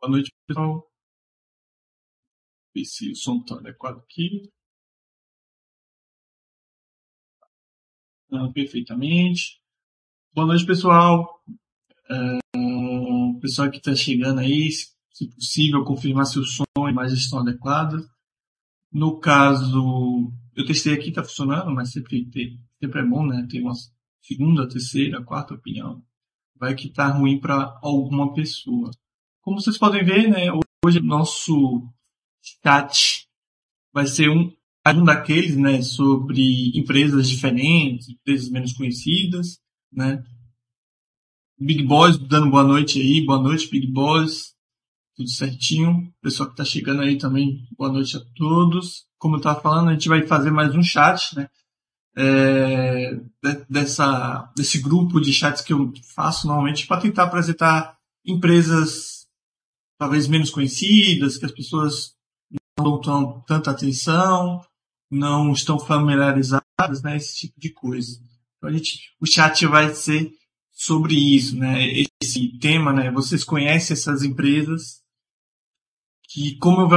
Boa noite, pessoal. Ver se o som está adequado aqui. Ah, perfeitamente. Boa noite, pessoal. Uh, pessoal que está chegando aí, se possível, confirmar se o som e a estão adequadas. No caso, eu testei aqui, está funcionando, mas sempre, sempre é bom, né? Ter uma segunda, terceira, quarta opinião. Vai que tá ruim para alguma pessoa. Como vocês podem ver, né? Hoje nosso chat vai ser um, um daqueles, né? Sobre empresas diferentes, empresas menos conhecidas, né? Big Boys dando boa noite aí, boa noite Big Boys, tudo certinho. Pessoal que está chegando aí também, boa noite a todos. Como eu estava falando, a gente vai fazer mais um chat, né? É, dessa, desse grupo de chats que eu faço normalmente para tentar apresentar empresas talvez menos conhecidas, que as pessoas não dão tanta atenção, não estão familiarizadas, né? Esse tipo de coisa. Então a gente, o chat vai ser sobre isso, né? Esse tema, né? Vocês conhecem essas empresas que, como eu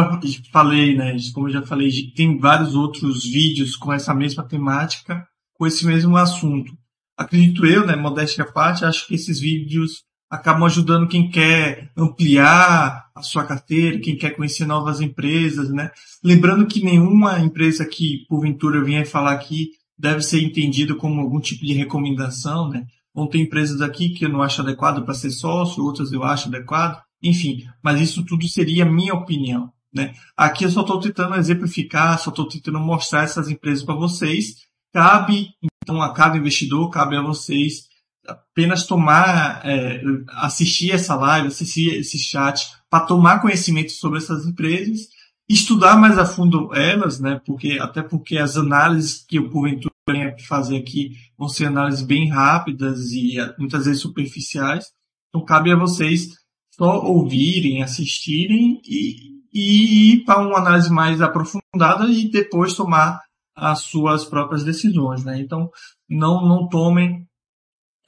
falei, né? Como eu já falei, tem vários outros vídeos com essa mesma temática, com esse mesmo assunto. Acredito eu, né? Modéstia à parte, acho que esses vídeos acabam ajudando quem quer ampliar a sua carteira, quem quer conhecer novas empresas, né? Lembrando que nenhuma empresa que porventura vier falar aqui deve ser entendida como algum tipo de recomendação, né? Vão ter empresas aqui que eu não acho adequado para ser sócio, outras eu acho adequado, enfim, mas isso tudo seria minha opinião, né? Aqui eu só estou tentando exemplificar, só estou tentando mostrar essas empresas para vocês. Cabe, então, a cada investidor, cabe a vocês apenas tomar, é, assistir essa live, assistir esse chat, para tomar conhecimento sobre essas empresas, estudar mais a fundo elas, né? Porque até porque as análises que eu porventura venho fazer aqui vão ser análises bem rápidas e muitas vezes superficiais. Então cabe a vocês só ouvirem, assistirem e, e ir para uma análise mais aprofundada e depois tomar as suas próprias decisões, né? Então não não tomem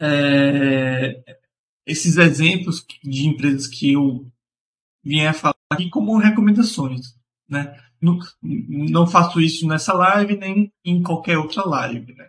é, esses exemplos de empresas que eu vier falar aqui como recomendações, né? Não, não faço isso nessa live nem em qualquer outra live, né?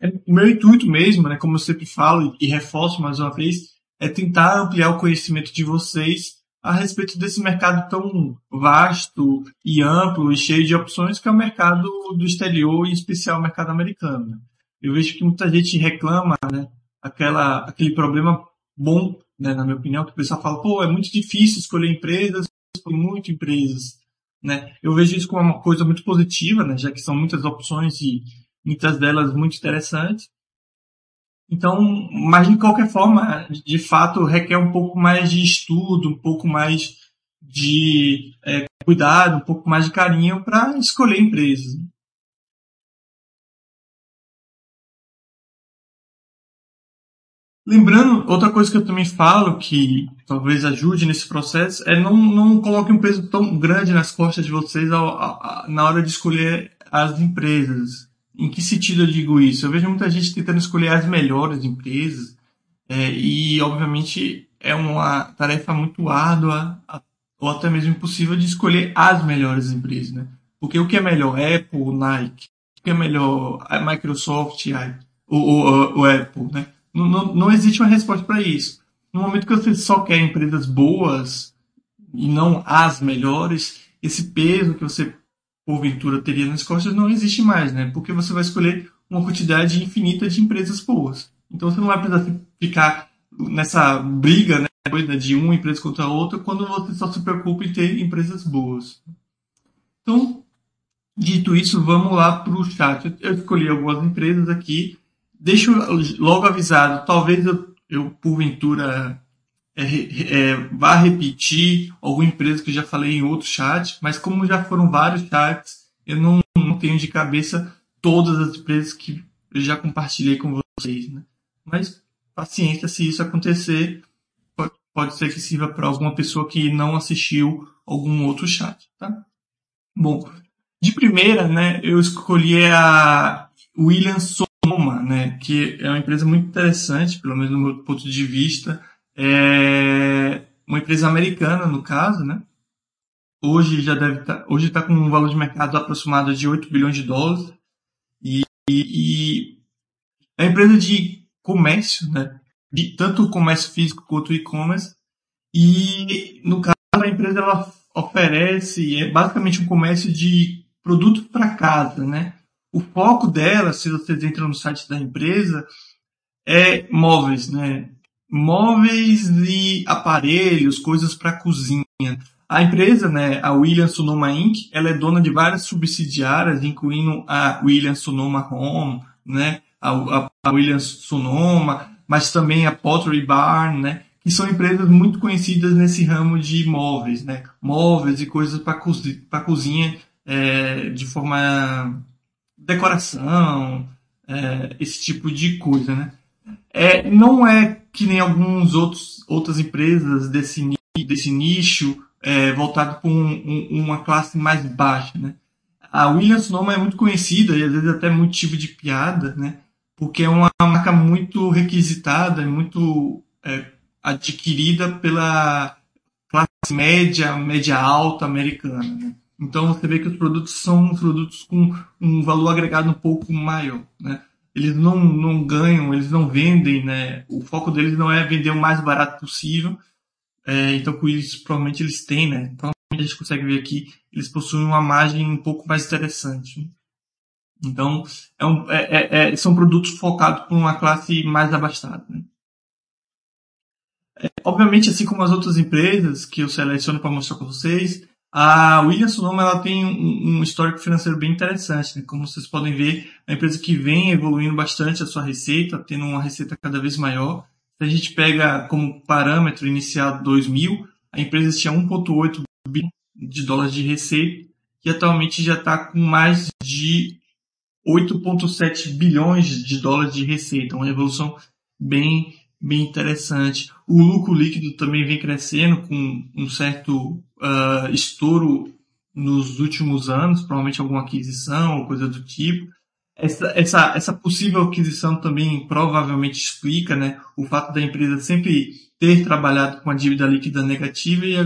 É, o meu intuito mesmo, né, como eu sempre falo e reforço mais uma vez, é tentar ampliar o conhecimento de vocês a respeito desse mercado tão vasto e amplo e cheio de opções que é o mercado do exterior, em especial o mercado americano. Eu vejo que muita gente reclama, né, aquela, aquele problema bom, né, na minha opinião, que o pessoal fala, pô, é muito difícil escolher empresas, escolher muito empresas, né? Eu vejo isso como uma coisa muito positiva, né, já que são muitas opções e muitas delas muito interessantes. Então, mas de qualquer forma, de fato, requer um pouco mais de estudo, um pouco mais de é, cuidado, um pouco mais de carinho para escolher empresas. Lembrando, outra coisa que eu também falo que talvez ajude nesse processo é não, não coloque um peso tão grande nas costas de vocês ao, na hora de escolher as empresas. Em que sentido eu digo isso? Eu vejo muita gente tentando escolher as melhores empresas é, e, obviamente, é uma tarefa muito árdua ou até mesmo impossível de escolher as melhores empresas, né? Porque o que é melhor? Apple, Nike. O que é melhor? Microsoft, o, o, o Apple, né? Não, não, existe uma resposta para isso. No momento que você só quer empresas boas e não as melhores, esse peso que você porventura teria nas costas não existe mais, né? Porque você vai escolher uma quantidade infinita de empresas boas. Então você não vai precisar ficar nessa briga, né, de uma empresa contra a outra, quando você só se preocupa em ter empresas boas. Então, dito isso, vamos lá para o chat. Eu escolhi algumas empresas aqui deixo logo avisado, talvez eu, eu porventura é, é, vá repetir alguma empresa que eu já falei em outro chat, mas como já foram vários chats, eu não, não tenho de cabeça todas as empresas que eu já compartilhei com vocês. Né? Mas paciência, se isso acontecer, pode, pode ser que sirva para alguma pessoa que não assistiu algum outro chat. Tá? Bom, de primeira, né, eu escolhi a Williams Soma, né, que é uma empresa muito interessante, pelo menos no meu ponto de vista, é uma empresa americana, no caso, né? Hoje já deve estar, tá, hoje está com um valor de mercado aproximado de 8 bilhões de dólares. E, e, e é uma empresa de comércio, né? De tanto comércio físico quanto e-commerce. E, no caso, a empresa ela oferece, é basicamente um comércio de produtos para casa, né? O foco dela, se vocês entram no site da empresa, é móveis, né? Móveis e aparelhos, coisas para cozinha. A empresa, né, a Williams Sonoma Inc., ela é dona de várias subsidiárias, incluindo a Williams Sonoma Home, né, a, a Williams Sonoma, mas também a Pottery Barn, né, que são empresas muito conhecidas nesse ramo de móveis, né, móveis e coisas para cozinha, cozinha é, de forma decoração, é, esse tipo de coisa, né. É, não é que nem alguns outros outras empresas desse, desse nicho é, voltado para um, um, uma classe mais baixa, né. A Williams Sonoma é muito conhecida e às vezes até motivo de piada, né, porque é uma marca muito requisitada, muito é, adquirida pela classe média, média alta americana. Né? Então você vê que os produtos são produtos com um valor agregado um pouco maior. Né? Eles não, não ganham, eles não vendem, né? o foco deles não é vender o mais barato possível. É, então com isso provavelmente eles têm, né? Provavelmente a gente consegue ver aqui, eles possuem uma margem um pouco mais interessante. Então, é um, é, é, é, são produtos focados para uma classe mais abastada. Né? É, obviamente, assim como as outras empresas que eu seleciono para mostrar para vocês, a Williams Sonoma ela tem um, um, histórico financeiro bem interessante. Né? Como vocês podem ver, é uma empresa que vem evoluindo bastante a sua receita, tendo uma receita cada vez maior. Se a gente pega como parâmetro inicial 2000, a empresa tinha 1,8 bilhão de dólares de receita e atualmente já está com mais de 8,7 bilhões de dólares de receita, uma evolução bem, bem interessante. O lucro líquido também vem crescendo com um certo uh, estouro nos últimos anos, provavelmente alguma aquisição ou coisa do tipo. Essa, essa, essa possível aquisição também provavelmente explica né, o fato da empresa sempre ter trabalhado com a dívida líquida negativa e a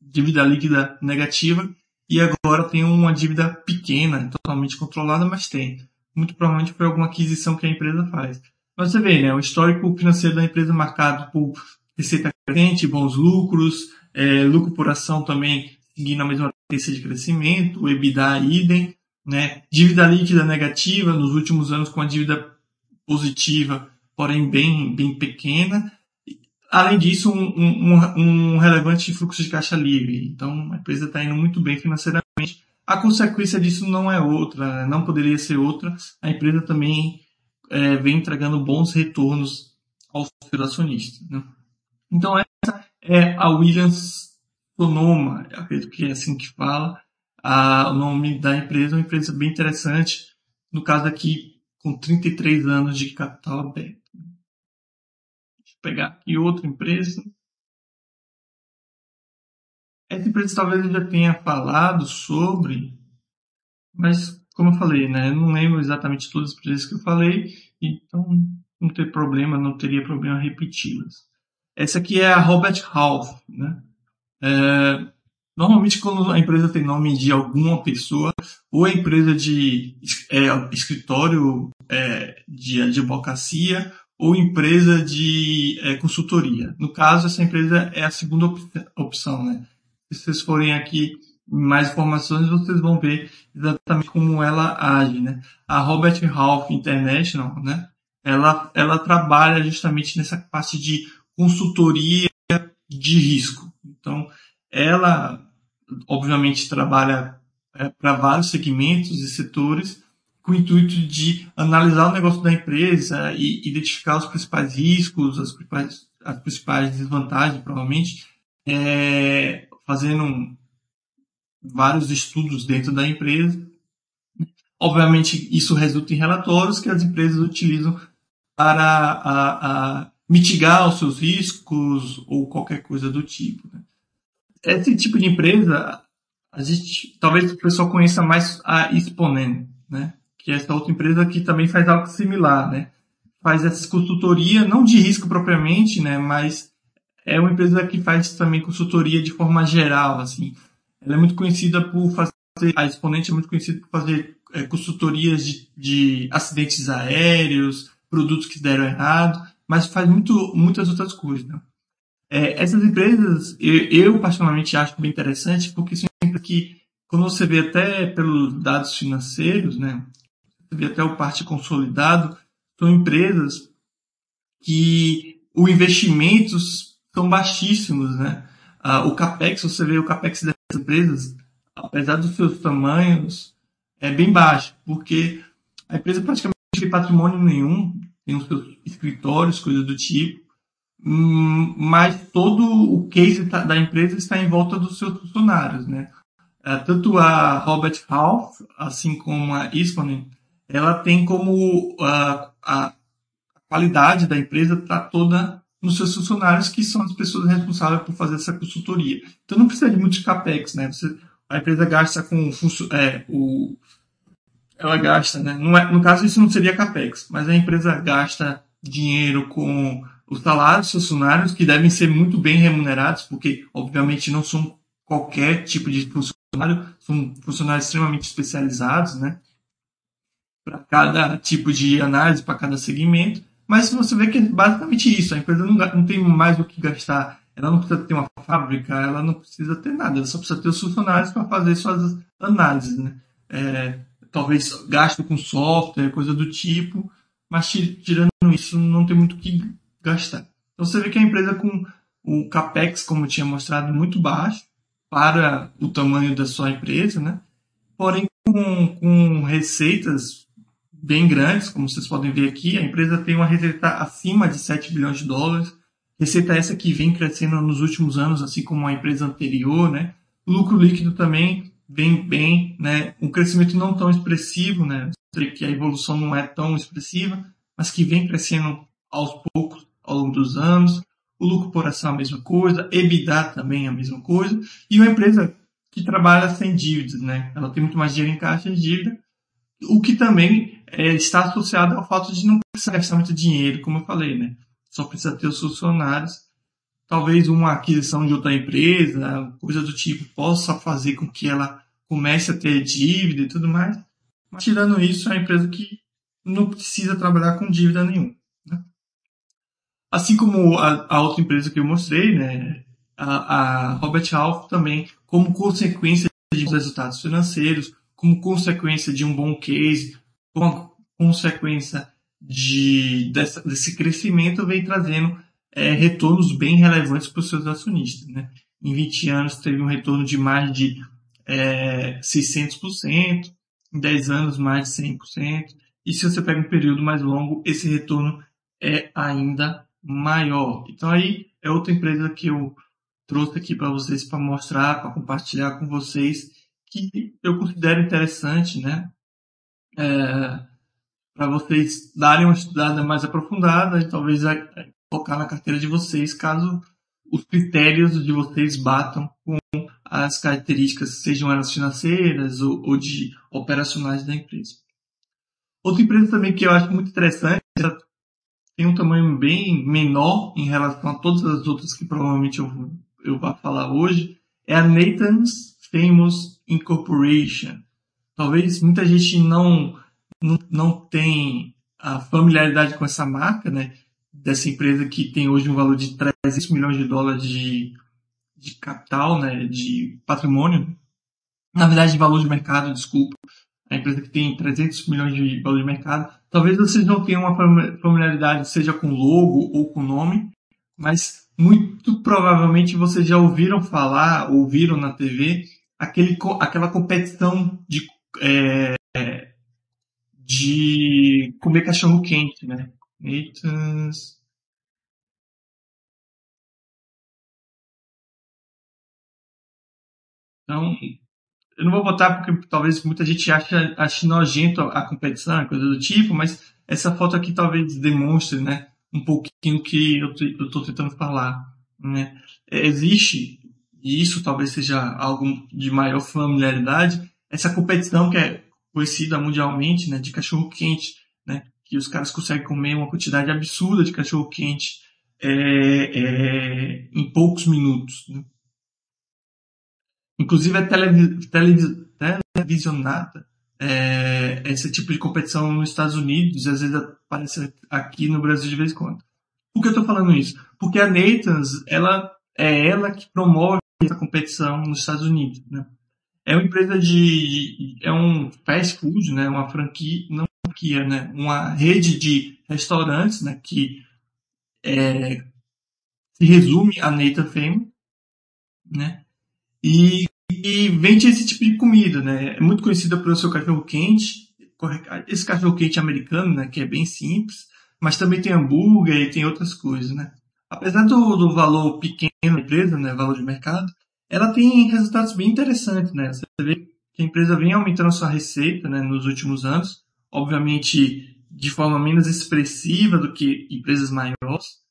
dívida líquida negativa e agora tem uma dívida pequena, totalmente controlada, mas tem. Muito provavelmente foi alguma aquisição que a empresa faz. Mas você vê, né, o histórico financeiro da empresa marcado por receita crescente, bons lucros, é, lucro por ação também seguindo a mesma tendência de crescimento, o EBITDA idem, né, dívida líquida negativa nos últimos anos com a dívida positiva, porém bem, bem pequena, Além disso, um, um, um, relevante fluxo de caixa livre. Então, a empresa está indo muito bem financeiramente. A consequência disso não é outra, né? não poderia ser outra. A empresa também é, vem entregando bons retornos aos acionistas. Né? Então, essa é a Williams Sonoma, acredito que é assim que fala. A, o nome da empresa é uma empresa bem interessante. No caso aqui, com 33 anos de capital aberto pegar aqui outra empresa. Essa empresa talvez eu já tenha falado sobre, mas como eu falei, né, eu não lembro exatamente todas as empresas que eu falei, então não tem problema, não teria problema repeti-las. Essa aqui é a Robert Half, né? É, normalmente quando a empresa tem nome de alguma pessoa, ou é empresa de é, escritório é, de advocacia, ou empresa de é, consultoria. No caso, essa empresa é a segunda op opção, né? Se vocês forem aqui mais informações, vocês vão ver exatamente como ela age, né? A Robert Half International, né? Ela, ela trabalha justamente nessa parte de consultoria de risco. Então, ela, obviamente, trabalha é, para vários segmentos e setores, com o intuito de analisar o negócio da empresa e identificar os principais riscos, as principais, as principais desvantagens, provavelmente, é, fazendo vários estudos dentro da empresa. Obviamente, isso resulta em relatórios que as empresas utilizam para a, a mitigar os seus riscos ou qualquer coisa do tipo. Né? Esse tipo de empresa, a gente, talvez o pessoal conheça mais a Exponent, né? que é essa outra empresa que também faz algo similar, né? Faz essa consultoria, não de risco propriamente, né? Mas é uma empresa que faz também consultoria de forma geral, assim. Ela é muito conhecida por fazer, a Exponente é muito conhecida por fazer é, consultorias de, de acidentes aéreos, produtos que deram errado, mas faz muito, muitas outras coisas, né? É, essas empresas, eu, eu, particularmente acho bem interessante, porque são empresas que, quando você vê até pelos dados financeiros, né, você vê até o parte consolidado, são empresas que os investimentos são baixíssimos, né? Ah, o capex, você vê o capex dessas empresas, apesar dos seus tamanhos, é bem baixo, porque a empresa praticamente não tem patrimônio nenhum, tem os seus escritórios, coisas do tipo, hum, mas todo o case tá, da empresa está em volta dos seus funcionários, né? Ah, tanto a Robert Half, assim como a Isponen, ela tem como a, a qualidade da empresa está toda nos seus funcionários, que são as pessoas responsáveis por fazer essa consultoria. Então não precisa de muitos capex, né? Você, a empresa gasta com é, o ela gasta, né? No, é, no caso isso não seria capex, mas a empresa gasta dinheiro com os salários dos funcionários que devem ser muito bem remunerados, porque obviamente não são qualquer tipo de funcionário, são funcionários extremamente especializados, né? Para cada tipo de análise, para cada segmento. Mas você vê que é basicamente isso. A empresa não, não tem mais o que gastar. Ela não precisa ter uma fábrica, ela não precisa ter nada. Ela só precisa ter os funcionários para fazer suas análises. Né? É, talvez gasto com software, coisa do tipo. Mas tirando isso, não tem muito o que gastar. Então você vê que a empresa com o capex, como eu tinha mostrado, muito baixo para o tamanho da sua empresa, né? Porém, com, com receitas bem grandes, como vocês podem ver aqui. A empresa tem uma receita acima de 7 bilhões de dólares. Receita essa que vem crescendo nos últimos anos, assim como a empresa anterior, né? Lucro líquido também vem bem, né? Um crescimento não tão expressivo, né? Que a evolução não é tão expressiva, mas que vem crescendo aos poucos ao longo dos anos. O lucro por ação é a mesma coisa, EBITDA também é a mesma coisa. E uma empresa que trabalha sem dívidas, né? Ela tem muito mais dinheiro em caixa de dívida, o que também é, está associado ao fato de não precisar gastar muito dinheiro, como eu falei, né? Só precisa ter os funcionários. Talvez uma aquisição de outra empresa, coisa do tipo, possa fazer com que ela comece a ter dívida e tudo mais. Mas tirando isso, é uma empresa que não precisa trabalhar com dívida nenhuma. Né? Assim como a, a, outra empresa que eu mostrei, né? A, a Robert Half também, como consequência de resultados financeiros, como consequência de um bom case, como consequência de, dessa, desse crescimento, vem trazendo é, retornos bem relevantes para os seus acionistas. Né? Em 20 anos teve um retorno de mais de é, 600%, em 10 anos mais de 100%, e se você pega um período mais longo, esse retorno é ainda maior. Então aí é outra empresa que eu trouxe aqui para vocês para mostrar, para compartilhar com vocês que eu considero interessante, né? É, para vocês darem uma estudada mais aprofundada e talvez colocar na carteira de vocês, caso os critérios de vocês batam com as características, sejam elas financeiras ou, ou de operacionais da empresa. Outra empresa também que eu acho muito interessante, ela tem um tamanho bem menor em relação a todas as outras que provavelmente eu, eu vou falar hoje, é a Nathan's Famous Incorporation. Talvez muita gente não, não, não tem a familiaridade com essa marca, né? Dessa empresa que tem hoje um valor de 300 milhões de dólares de, de capital, né? De patrimônio. Na verdade, de valor de mercado, desculpa. A empresa que tem 300 milhões de valor de mercado. Talvez vocês não tenham uma familiaridade, seja com logo ou com nome, mas muito provavelmente vocês já ouviram falar, ouviram na TV aquele, aquela competição de, é, de comer cachorro quente, né? Então, eu não vou botar porque talvez muita gente ache, ache nojento a competição, coisa do tipo, mas essa foto aqui talvez demonstre, né, um pouquinho que eu estou tentando falar, né? Existe e isso talvez seja algo de maior familiaridade, essa competição que é conhecida mundialmente, né, de cachorro quente, né, que os caras conseguem comer uma quantidade absurda de cachorro quente é, é, em poucos minutos. Né? Inclusive é televis, televis, televisionada é, esse tipo de competição nos Estados Unidos e às vezes aparece aqui no Brasil de vez em quando. Por que eu estou falando isso? Porque a Nathans, ela é ela que promove essa competição nos Estados Unidos, né? É uma empresa de, é um fast food, né? Uma franquia, não franquia, né? Uma rede de restaurantes, né? Que é, se resume a Nathan Fame, né? E, e vende esse tipo de comida, né? É muito conhecida pelo seu cachorro quente, esse cachorro quente americano, né? Que é bem simples, mas também tem hambúrguer e tem outras coisas, né? Apesar do, do valor pequeno da empresa, né? Valor de mercado, ela tem resultados bem interessantes, né? Você vê que a empresa vem aumentando a sua receita, né? Nos últimos anos, obviamente de forma menos expressiva do que empresas maiores,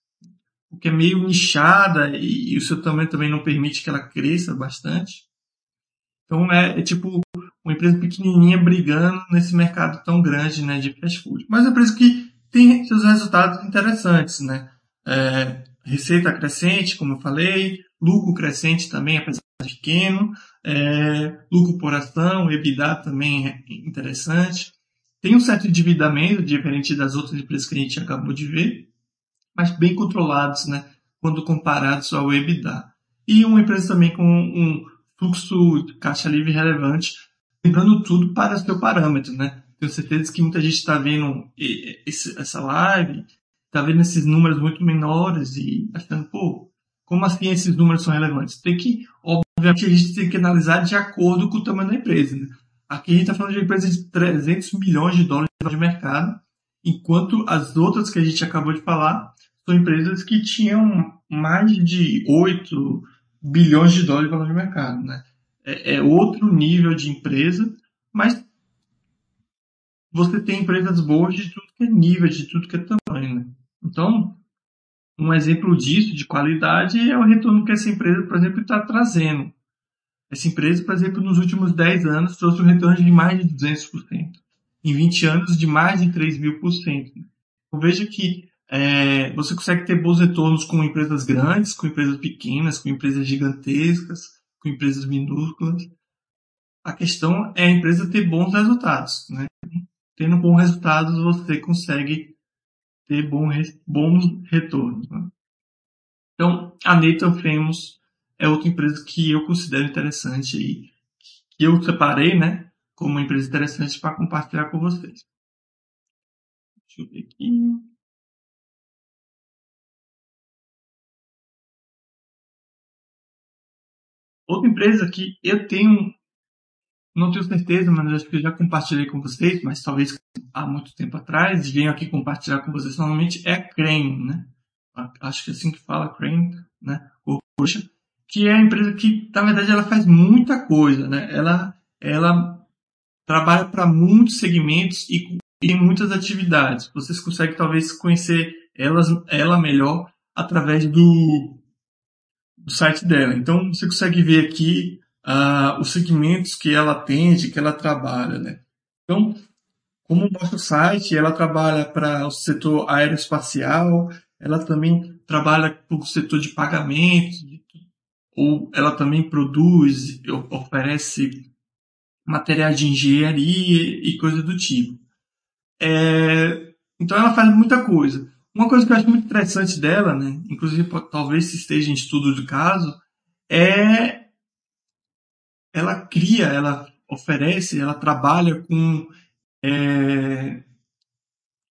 porque é meio nichada e, e o seu tamanho também não permite que ela cresça bastante. Então é, é, tipo uma empresa pequenininha brigando nesse mercado tão grande né, de fast food. Mas é uma empresa que tem seus resultados interessantes, né? É, receita crescente, como eu falei, lucro crescente também, apesar de pequeno, é, lucro por ação, EBITDA também é interessante. Tem um certo endividamento, diferente das outras empresas que a gente acabou de ver, mas bem controlados, né, quando comparados ao EBITDA. E uma empresa também com um fluxo de caixa livre relevante, lembrando tudo para seu parâmetro, né? Tenho certeza que muita gente está vendo essa live, está vendo esses números muito menores e achando, pô, como assim esses números são relevantes? Tem que, obviamente, a gente tem que analisar de acordo com o tamanho da empresa. Né? Aqui a gente está falando de empresas de 300 milhões de dólares de mercado, enquanto as outras que a gente acabou de falar são empresas que tinham mais de 8 bilhões de dólares de valor de mercado. Né? É, é outro nível de empresa, mas você tem empresas boas de tudo que é nível, de tudo que é tamanho. Né? Então, um exemplo disso, de qualidade, é o retorno que essa empresa, por exemplo, está trazendo. Essa empresa, por exemplo, nos últimos 10 anos trouxe um retorno de mais de 200%. Em 20 anos, de mais de 3 mil por cento. Então, veja que é, você consegue ter bons retornos com empresas grandes, com empresas pequenas, com empresas gigantescas, com empresas minúsculas. A questão é a empresa ter bons resultados. Né? Tendo bons resultados, você consegue ter bons, retornos. Né? Então, a Nathan Famous é outra empresa que eu considero interessante e que eu separei, né, como uma empresa interessante para compartilhar com vocês. Deixa eu ver aqui. Outra empresa que eu tenho, não tenho certeza, mas acho que eu já compartilhei com vocês, mas talvez há muito tempo atrás, e venho aqui compartilhar com vocês normalmente, é Crane, né? Acho que é assim que fala, Crane, né? Poxa, que é a empresa que, na verdade, ela faz muita coisa, né? Ela, ela trabalha para muitos segmentos e, e muitas atividades. Vocês conseguem talvez conhecer elas, ela melhor através do, do site dela. Então, você consegue ver aqui uh, os segmentos que ela atende, que ela trabalha, né? Então, como mostra o site, ela trabalha para o setor aeroespacial, ela também trabalha para o setor de pagamentos, ou ela também produz, oferece materiais de engenharia e coisa do tipo. É, então ela faz muita coisa. Uma coisa que eu acho muito interessante dela, né, inclusive talvez esteja em estudo de caso, é ela cria, ela oferece, ela trabalha com é,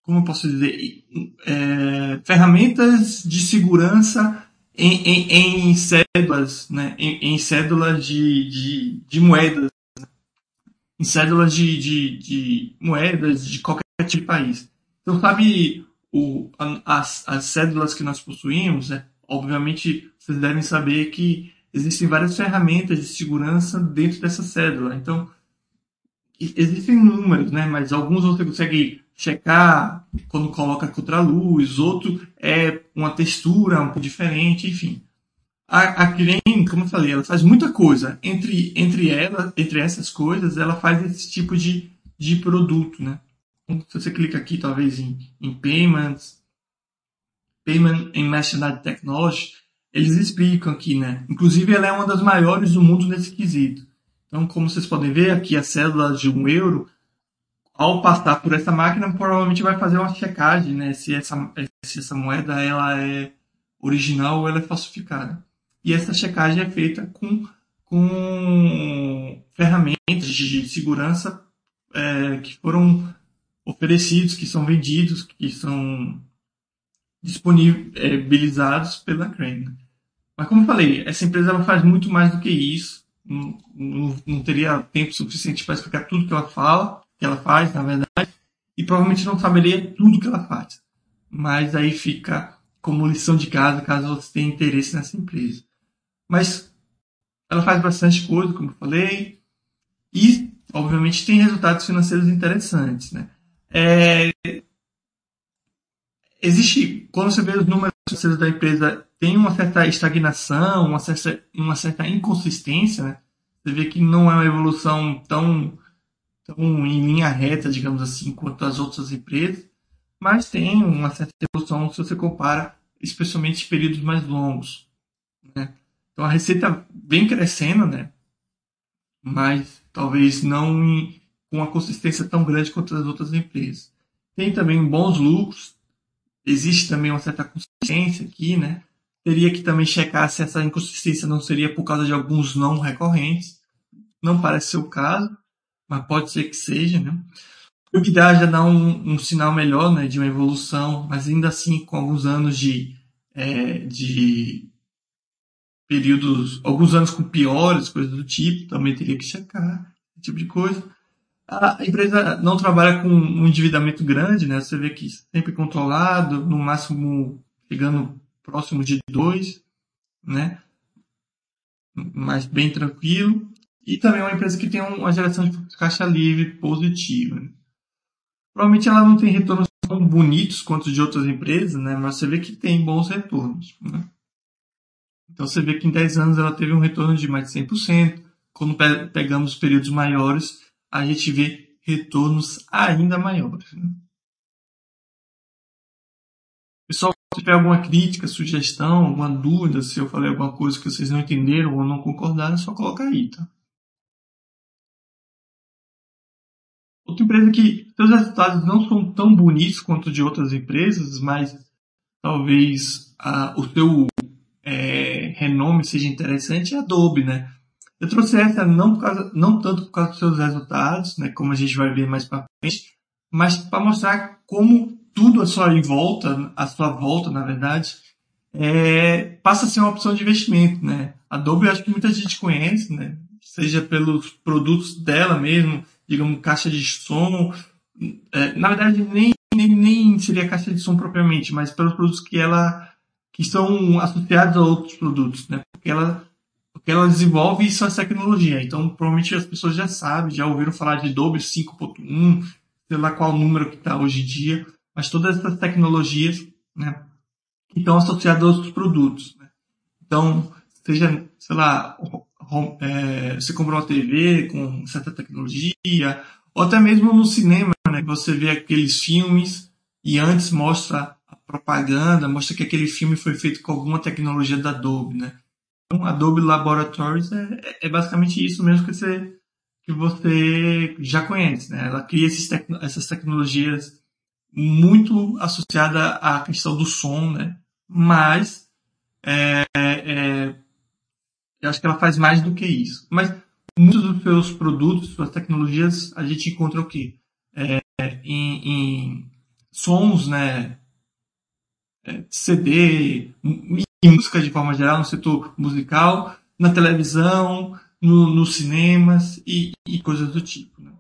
como eu posso dizer, é, ferramentas de segurança em, em, em cédulas, né? em, em cédulas de, de, de moedas, né? em cédulas de, de, de, moedas de qualquer tipo de país. Então, sabe, o, as, as cédulas que nós possuímos, né? obviamente vocês devem saber que existem várias ferramentas de segurança dentro dessa cédula. Então, existem números, né? mas alguns você consegue checar quando coloca contra a luz, outro é uma textura um pouco diferente, enfim. A, a Crane, como eu falei, ela faz muita coisa. Entre, entre ela, entre essas coisas, ela faz esse tipo de, de produto, né? Então, se você clica aqui, talvez, em, em Payments, Payment and Merchandise Technology, eles explicam aqui, né? Inclusive, ela é uma das maiores do mundo nesse quesito. Então, como vocês podem ver aqui, a cédula de um euro, ao passar por essa máquina, provavelmente vai fazer uma checagem, né? Se essa, se essa moeda ela é original ou ela é falsificada. E essa checagem é feita com, com ferramentas de segurança é, que foram oferecidos, que são vendidos, que são disponibilizados pela Crane. Mas como eu falei, essa empresa ela faz muito mais do que isso. Não, não, não teria tempo suficiente para explicar tudo que ela fala, que ela faz, na verdade, e provavelmente não saberia tudo que ela faz. Mas aí fica como lição de casa, caso você tenha interesse nessa empresa. Mas ela faz bastante coisa, como eu falei, e obviamente tem resultados financeiros interessantes, né? É, existe, quando você vê os números da empresa, tem uma certa estagnação, uma certa, uma certa inconsistência, né? Você vê que não é uma evolução tão, tão em linha reta, digamos assim, quanto as outras empresas, mas tem uma certa evolução se você compara, especialmente períodos mais longos, né? Então a receita vem crescendo, né? Mas talvez não com uma consistência tão grande quanto as outras empresas. Tem também bons lucros, existe também uma certa consistência aqui, né? Teria que também checar se essa inconsistência não seria por causa de alguns não recorrentes. Não parece ser o caso, mas pode ser que seja, né? O que dá já dá um, um, sinal melhor, né, de uma evolução, mas ainda assim com alguns anos de, é, de períodos, alguns anos com piores, coisas do tipo, também teria que checar, esse tipo de coisa. A empresa não trabalha com um endividamento grande, né? Você vê que sempre controlado, no máximo chegando próximo de 2, né? Mas bem tranquilo. E também é uma empresa que tem uma geração de caixa livre positiva. Né? Provavelmente ela não tem retornos tão bonitos quanto de outras empresas, né? Mas você vê que tem bons retornos, né? Então você vê que em 10 anos ela teve um retorno de mais de 100%. Quando pegamos períodos maiores, a gente vê retornos ainda maiores. Né? Pessoal, se tiver alguma crítica, sugestão, alguma dúvida, se eu falei alguma coisa que vocês não entenderam ou não concordaram, é só colocar aí, tá? Outra empresa que seus resultados não são tão bonitos quanto de outras empresas, mas talvez a, o seu é, renome seja interessante é a Adobe, né? Eu trouxe essa não, causa, não tanto por causa dos seus resultados, né, como a gente vai ver mais para frente, mas para mostrar como tudo a sua volta, a sua volta, na verdade, é, passa a ser uma opção de investimento, né? Adobe eu acho que muita gente conhece, né? Seja pelos produtos dela mesmo, digamos, caixa de som. É, na verdade, nem, nem, nem seria caixa de som propriamente, mas pelos produtos que ela que são associados a outros produtos, né? Porque ela porque ela desenvolve isso essa tecnologia. Então, provavelmente as pessoas já sabem, já ouviram falar de Adobe 5.1, sei lá qual número que está hoje em dia, mas todas essas tecnologias, né, que estão associadas a outros produtos. Né? Então, seja, sei lá, é, você comprou uma TV com certa tecnologia, ou até mesmo no cinema, né, você vê aqueles filmes e antes mostra a propaganda, mostra que aquele filme foi feito com alguma tecnologia da Adobe, né? Então, Adobe Laboratories é, é, basicamente isso mesmo que você, que você já conhece. Né? Ela cria tec essas tecnologias muito associadas à questão do som, né? mas é, é, eu acho que ela faz mais do que isso. Mas muitos dos seus produtos, suas tecnologias, a gente encontra o quê? É, em, em sons, né? É, CD, em música de forma geral, no setor musical, na televisão, no, nos cinemas e, e, coisas do tipo. Né?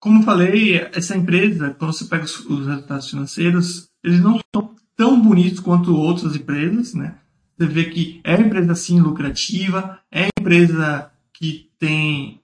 Como falei, essa empresa, quando você pega os, os, resultados financeiros, eles não são tão bonitos quanto outras empresas, né? Você vê que é uma empresa sim lucrativa, é empresa que tem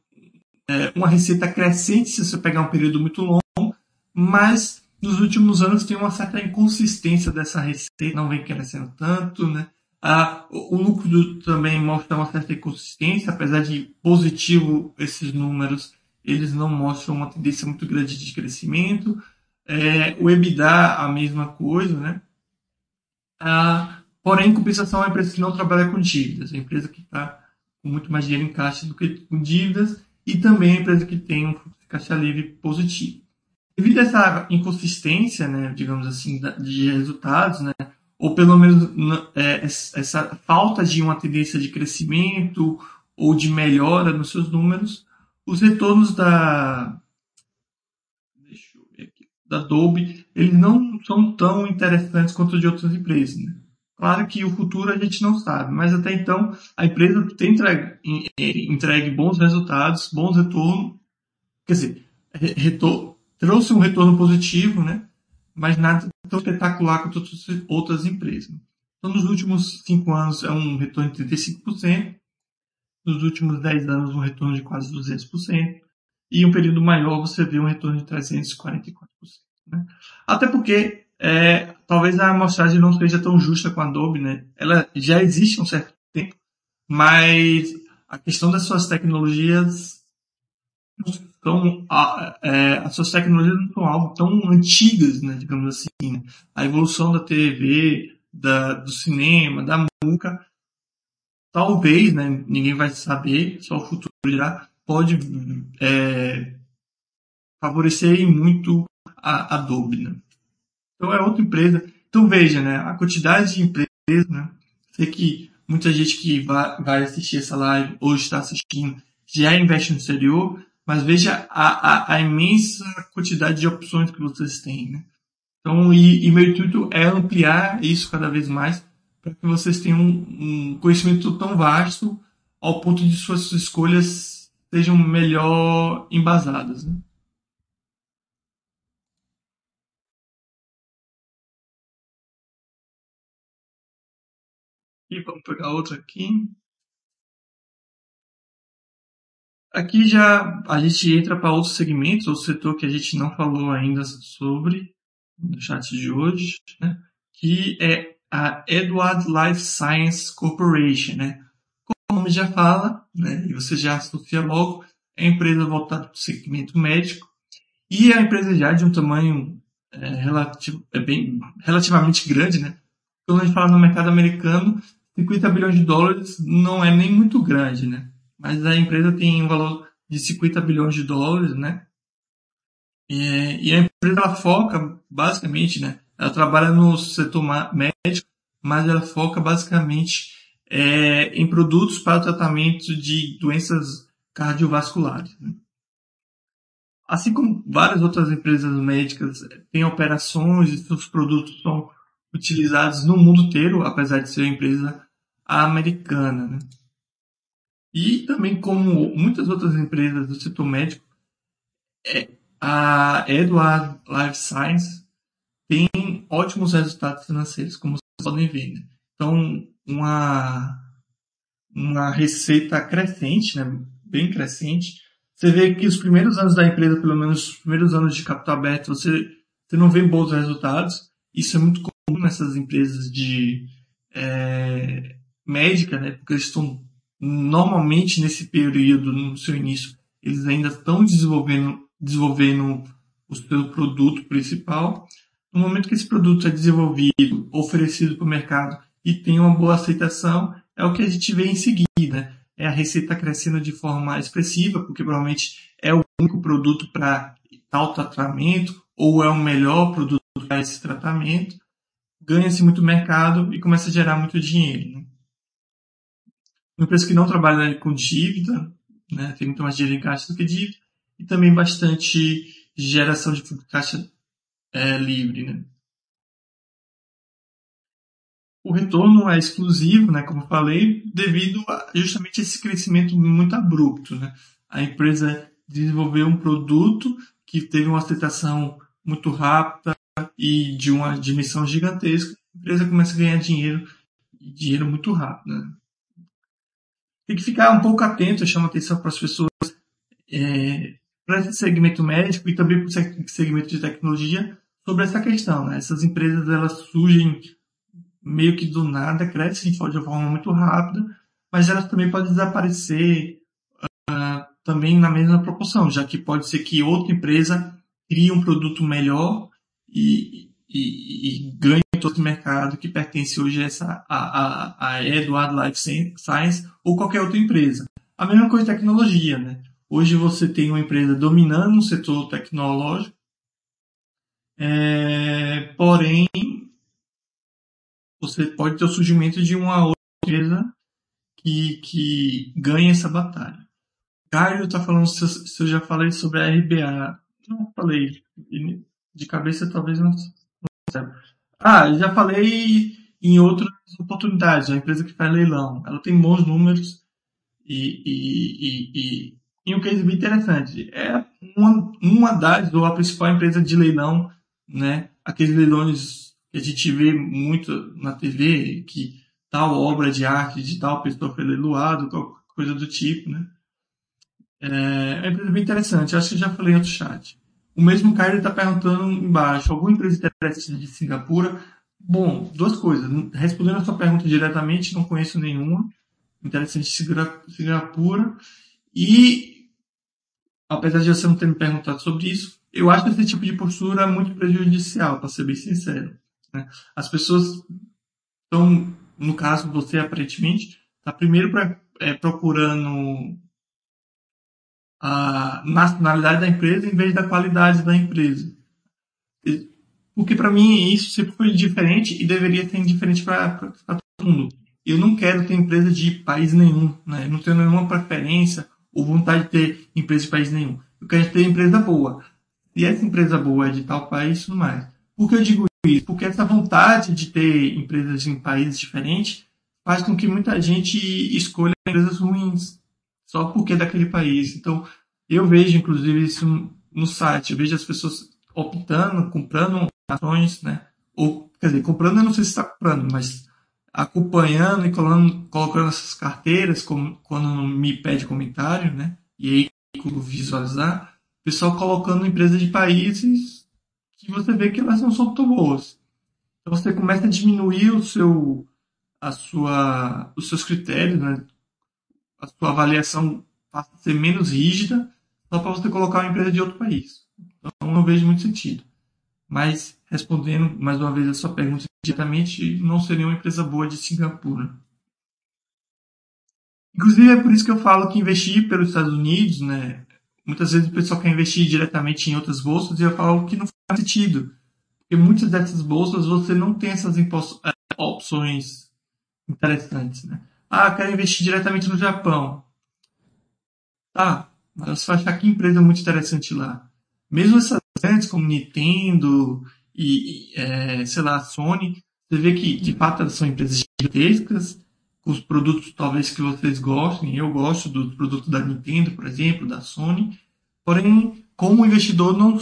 é, uma receita crescente se você pegar um período muito longo, mas nos últimos anos tem uma certa inconsistência dessa receita, não vem crescendo tanto, né? Ah, o lucro também mostra uma certa inconsistência, apesar de positivo esses números, eles não mostram uma tendência muito grande de crescimento. É, o EBITDA, a mesma coisa, né? Ah, porém, em compensação, é a empresa que não trabalha com dívidas, a empresa que está com muito mais dinheiro em caixa do que com dívidas, e também a empresa que tem um caixa livre positivo. Devido a essa inconsistência, né, digamos assim, de resultados, né, ou pelo menos é, essa falta de uma tendência de crescimento ou de melhora nos seus números, os retornos da, deixa eu ver aqui, da Adobe, eles não são tão interessantes quanto de outras empresas. Né? Claro que o futuro a gente não sabe, mas até então a empresa tem entregue, entregue bons resultados, bons retornos, quer dizer, retor, trouxe um retorno positivo, né? mas nada tão espetacular quanto outras empresas. Então, nos últimos cinco anos é um retorno de 35%, nos últimos 10 anos um retorno de quase 200%, e um período maior você vê um retorno de 344%. Né? Até porque é, talvez a amostragem não seja tão justa com a Adobe, né? ela já existe há um certo tempo, mas a questão das suas tecnologias a, é, as suas tecnologias não são algo tão antigas, né, digamos assim. Né? A evolução da TV, da, do cinema, da música, talvez, né, ninguém vai saber, só o futuro dirá, pode é, favorecer muito a Adobe. Né? Então, é outra empresa. Então, veja, né, a quantidade de empresas, né, sei que muita gente que vai, vai assistir essa live, hoje está assistindo, já investe no exterior, mas veja a, a, a, imensa quantidade de opções que vocês têm, né? Então, e, e meu intuito é ampliar isso cada vez mais para que vocês tenham um, um, conhecimento tão vasto ao ponto de suas escolhas sejam melhor embasadas, né? E vamos pegar outra aqui. Aqui já a gente entra para outros segmentos, outro setor que a gente não falou ainda sobre no chat de hoje, né? que é a Edward Life Science Corporation. Né? Como o nome já fala, né? e você já associa logo, é a empresa voltada para o segmento médico e é a empresa já de um tamanho é, relativo, é bem, relativamente grande. Né? Quando a gente fala no mercado americano, 50 bilhões de dólares não é nem muito grande. Né? Mas a empresa tem um valor de 50 bilhões de dólares, né? E, e a empresa foca basicamente, né? Ela trabalha no setor médico, mas ela foca basicamente é, em produtos para o tratamento de doenças cardiovasculares. Né? Assim como várias outras empresas médicas têm operações e seus produtos são utilizados no mundo inteiro, apesar de ser uma empresa americana. Né? E também, como muitas outras empresas do setor médico, é, a Edward Life Science tem ótimos resultados financeiros, como vocês podem ver. Né? Então, uma, uma receita crescente, né? bem crescente. Você vê que os primeiros anos da empresa, pelo menos os primeiros anos de capital aberto, você, você não vê bons resultados. Isso é muito comum nessas empresas de é, médica, né? porque eles estão normalmente nesse período, no seu início, eles ainda estão desenvolvendo, desenvolvendo o seu produto principal. No momento que esse produto é desenvolvido, oferecido para o mercado e tem uma boa aceitação, é o que a gente vê em seguida. Né? É a receita crescendo de forma expressiva, porque provavelmente é o único produto para tal tratamento, ou é o melhor produto para esse tratamento. Ganha-se muito mercado e começa a gerar muito dinheiro. Né? Empresa que não trabalha com dívida, né, tem muito mais dinheiro em caixa do que dívida, e também bastante geração de caixa é, livre. Né. O retorno é exclusivo, né, como eu falei, devido a justamente esse crescimento muito abrupto. Né. A empresa desenvolveu um produto que teve uma aceitação muito rápida e de uma dimensão gigantesca. A empresa começa a ganhar dinheiro, dinheiro muito rápido. Né tem que ficar um pouco atento, chama atenção para as pessoas é, para esse segmento médico e também para o segmento de tecnologia sobre essa questão. Né? Essas empresas elas surgem meio que do nada, crescem de forma muito rápida, mas elas também podem desaparecer uh, também na mesma proporção, já que pode ser que outra empresa crie um produto melhor e, e, e ganha todo o mercado que pertence hoje a, essa, a, a, a Edward Life Science ou qualquer outra empresa. A mesma coisa tecnologia, né? Hoje você tem uma empresa dominando o setor tecnológico, é, porém você pode ter o surgimento de uma outra empresa que, que ganha essa batalha. Caio está falando se eu, se eu, já falei sobre a RBA. Não falei. De cabeça talvez não, não saiba. Ah, já falei em outras oportunidades. A empresa que faz leilão. Ela tem bons números e, e, e, e, e um case bem interessante. É uma, uma das, ou a principal empresa de leilão, né? Aqueles leilões que a gente vê muito na TV, que tal obra de arte de tal pessoa foi leiloado, coisa do tipo, né? É, é bem interessante. Acho que já falei em outro chat. O mesmo cara está perguntando embaixo, alguma empresa interessante de Singapura? Bom, duas coisas. Respondendo a sua pergunta diretamente, não conheço nenhuma interessante de Singapura. E, apesar de você não ter me perguntado sobre isso, eu acho esse tipo de postura muito prejudicial, para ser bem sincero. Né? As pessoas estão, no caso você aparentemente, está primeiro pra, é, procurando a nacionalidade da empresa em vez da qualidade da empresa. Porque para mim isso sempre foi diferente e deveria ser indiferente para todo mundo. Eu não quero ter empresa de país nenhum, né? Eu não tenho nenhuma preferência ou vontade de ter empresa de país nenhum. Eu quero ter empresa boa. E essa empresa boa é de tal país, tudo mais. Por que eu digo isso? Porque essa vontade de ter empresas em países diferentes faz com que muita gente escolha empresas ruins só porque é daquele país. Então, eu vejo, inclusive, isso no site. Eu vejo as pessoas optando, comprando ações, né? Ou, quer dizer, comprando, eu não sei se está comprando, mas acompanhando e colocando, colocando essas carteiras como, quando me pede comentário, né? E aí, visualizar, o pessoal colocando empresas de países que você vê que elas não são tão boas. Então você começa a diminuir o seu, a sua, os seus critérios, né? A sua avaliação passa a ser menos rígida só para você colocar uma empresa de outro país. Então, não vejo muito sentido. Mas, respondendo mais uma vez a sua pergunta diretamente, não seria uma empresa boa de Singapura. Inclusive, é por isso que eu falo que investir pelos Estados Unidos, né? Muitas vezes o pessoal quer investir diretamente em outras bolsas e eu falo que não faz sentido. Porque muitas dessas bolsas você não tem essas eh, opções interessantes, né? Ah, quero investir diretamente no Japão. Tá, mas você vai achar que empresa é muito interessante lá. Mesmo essas grandes como Nintendo e, é, sei lá, Sony, você vê que de fato elas são empresas gigantescas, com os produtos talvez que vocês gostem. Eu gosto dos produtos da Nintendo, por exemplo, da Sony. Porém, como investidor, não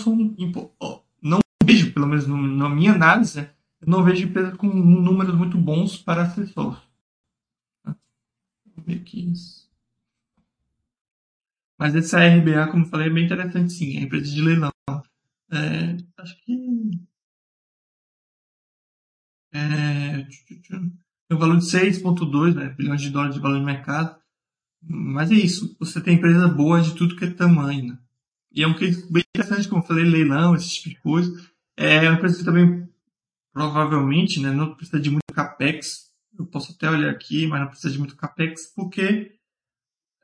não vejo, pelo menos na minha análise, eu não vejo empresas com números muito bons para ser sócio Mas essa RBA, como eu falei, é bem interessante sim, é empresa de leilão. É, acho que. É, tem um valor de 6,2 né, bilhões de dólares de valor de mercado. Mas é isso, você tem empresa boa de tudo que é tamanho. Né? E é um case bem interessante, como eu falei, leilão, esse tipo de coisa. É uma empresa que também, provavelmente, né, não precisa de muito capex eu posso até olhar aqui, mas não precisa de muito capex, porque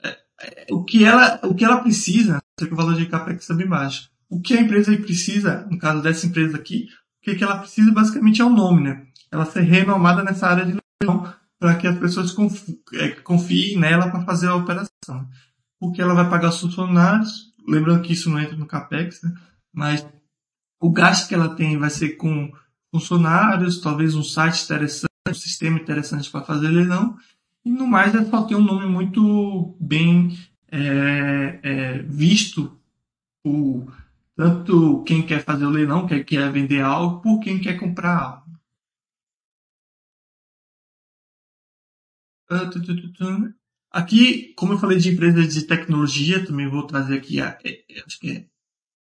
é, é, o, que ela, o que ela precisa, sei que o valor de capex é bem baixo. O que a empresa precisa, no caso dessa empresa aqui, o que, que ela precisa basicamente é o um nome, né? Ela ser renomada nessa área de leilão para que as pessoas confiem, é, confiem nela para fazer a operação. Porque ela vai pagar os funcionários, lembrando que isso não entra no capex, né? mas o gasto que ela tem vai ser com funcionários, talvez um site interessante sistema interessante para fazer leilão. E no mais é só ter um nome muito bem é, é, visto por tanto quem quer fazer o leilão, quem quer vender algo, por quem quer comprar algo. Aqui, como eu falei de empresas de tecnologia, também vou trazer aqui a, é, é, acho que é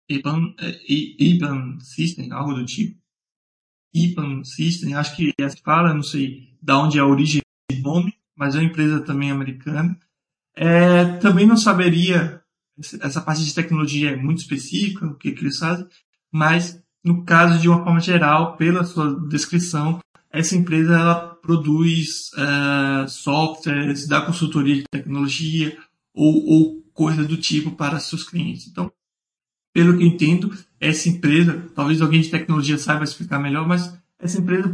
IBAN, IBAN System, algo do tipo. IPAM System, acho que é fala, não sei da onde é a origem do nome, mas é uma empresa também americana. É, também não saberia, essa parte de tecnologia é muito específica, o que, que eles fazem, mas no caso, de uma forma geral, pela sua descrição, essa empresa ela produz uh, softwares, dá consultoria de tecnologia ou, ou coisa do tipo para seus clientes. Então, pelo que eu entendo, essa empresa, talvez alguém de tecnologia saiba explicar melhor, mas essa empresa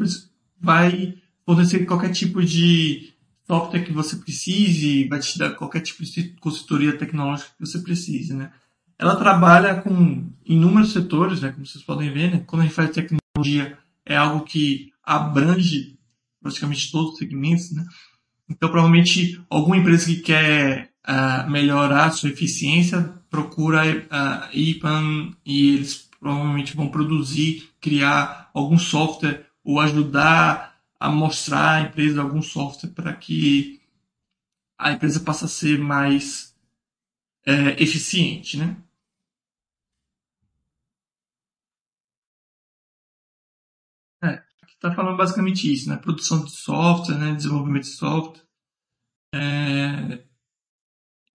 vai fornecer qualquer tipo de software que você precise, vai te dar qualquer tipo de consultoria tecnológica que você precise, né? Ela trabalha com inúmeros setores, né? Como vocês podem ver, né? Quando a gente faz tecnologia, é algo que abrange praticamente todos os segmentos, né? Então, provavelmente, alguma empresa que quer uh, melhorar sua eficiência procura uh, IPAN e eles provavelmente vão produzir, criar algum software ou ajudar a mostrar à empresa algum software para que a empresa passe a ser mais é, eficiente, né? É, está falando basicamente isso, né? Produção de software, né? Desenvolvimento de software é,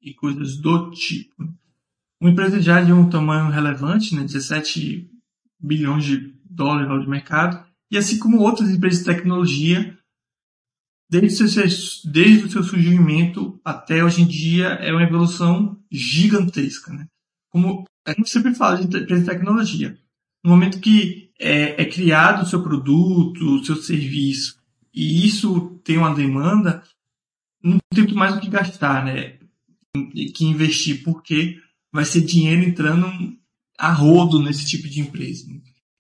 e coisas do tipo. Uma empresa já de um tamanho relevante, né? 17 bilhões de dólares de mercado, e assim como outras empresas de tecnologia, desde o, seu, desde o seu surgimento até hoje em dia, é uma evolução gigantesca. Né? Como a gente sempre fala de empresa de tecnologia, no momento que é, é criado o seu produto, o seu serviço, e isso tem uma demanda, não tem mais o que gastar, né? Que investir, porque vai ser dinheiro entrando a rodo nesse tipo de empresa.